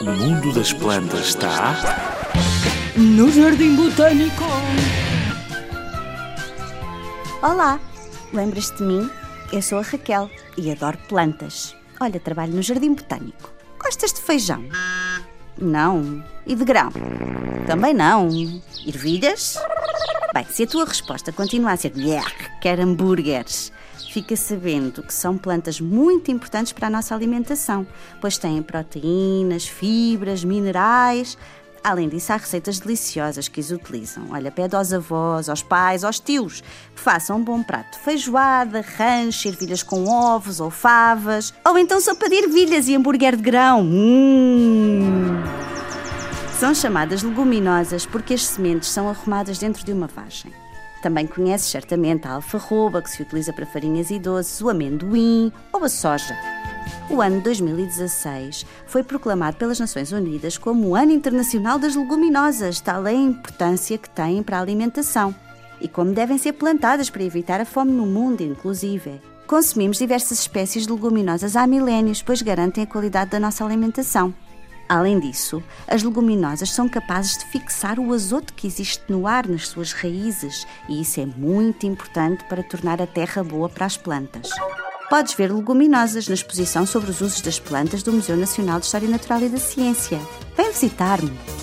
O mundo das plantas está No Jardim Botânico. Olá, lembras-te de mim? Eu sou a Raquel e adoro plantas. Olha, trabalho no Jardim Botânico. Gostas de feijão? Não. E de grão? Também não. Ervilhas? Bem, se a tua resposta continua a ser "Blech, quer hambúrgueres, fica sabendo que são plantas muito importantes para a nossa alimentação, pois têm proteínas, fibras, minerais. Além disso, há receitas deliciosas que as utilizam. Olha, pede aos avós, aos pais, aos tios que façam um bom prato feijoada, rancho, ervilhas com ovos ou favas, ou então sopa de ervilhas e hambúrguer de grão. Hum. São chamadas leguminosas porque as sementes são arrumadas dentro de uma vagem. Também conheces certamente a alfarroba, que se utiliza para farinhas e doces, o amendoim ou a soja. O ano 2016 foi proclamado pelas Nações Unidas como o Ano Internacional das Leguminosas, tal é a importância que têm para a alimentação e como devem ser plantadas para evitar a fome no mundo, inclusive. Consumimos diversas espécies de leguminosas há milénios, pois garantem a qualidade da nossa alimentação. Além disso, as leguminosas são capazes de fixar o azoto que existe no ar nas suas raízes e isso é muito importante para tornar a terra boa para as plantas. Podes ver leguminosas na exposição sobre os usos das plantas do Museu Nacional de História Natural e da Ciência. Vem visitar-me!